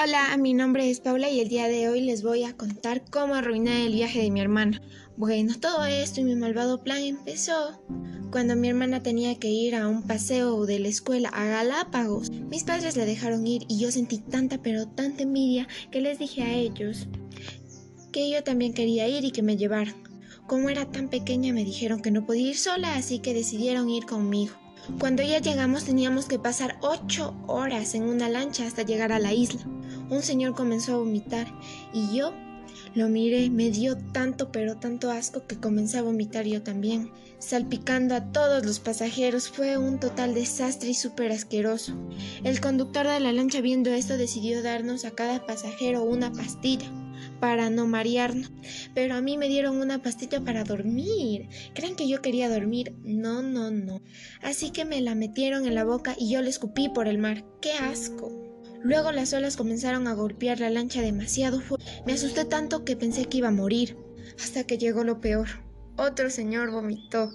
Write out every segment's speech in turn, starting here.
Hola, mi nombre es Paula y el día de hoy les voy a contar cómo arruiné el viaje de mi hermana. Bueno, todo esto y mi malvado plan empezó cuando mi hermana tenía que ir a un paseo de la escuela a Galápagos. Mis padres la dejaron ir y yo sentí tanta pero tanta envidia que les dije a ellos que yo también quería ir y que me llevaran. Como era tan pequeña me dijeron que no podía ir sola, así que decidieron ir conmigo. Cuando ya llegamos teníamos que pasar ocho horas en una lancha hasta llegar a la isla. Un señor comenzó a vomitar y yo lo miré, me dio tanto pero tanto asco que comencé a vomitar yo también, salpicando a todos los pasajeros. Fue un total desastre y súper asqueroso. El conductor de la lancha viendo esto decidió darnos a cada pasajero una pastilla para no marearnos. Pero a mí me dieron una pastilla para dormir. ¿Creen que yo quería dormir? No, no, no. Así que me la metieron en la boca y yo le escupí por el mar. ¡Qué asco! Luego las olas comenzaron a golpear la lancha demasiado fuerte. Me asusté tanto que pensé que iba a morir. Hasta que llegó lo peor. Otro señor vomitó.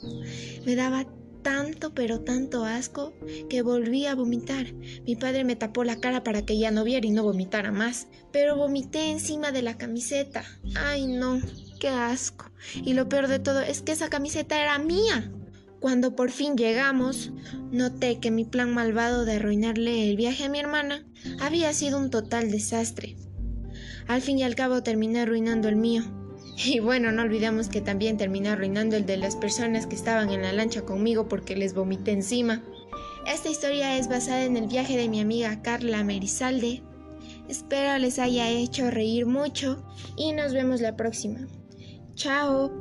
Me daba tanto pero tanto asco que volví a vomitar. Mi padre me tapó la cara para que ya no viera y no vomitara más. Pero vomité encima de la camiseta. Ay no, qué asco. Y lo peor de todo es que esa camiseta era mía. Cuando por fin llegamos, noté que mi plan malvado de arruinarle el viaje a mi hermana había sido un total desastre. Al fin y al cabo terminé arruinando el mío. Y bueno, no olvidemos que también terminé arruinando el de las personas que estaban en la lancha conmigo porque les vomité encima. Esta historia es basada en el viaje de mi amiga Carla Merizalde. Espero les haya hecho reír mucho y nos vemos la próxima. Chao.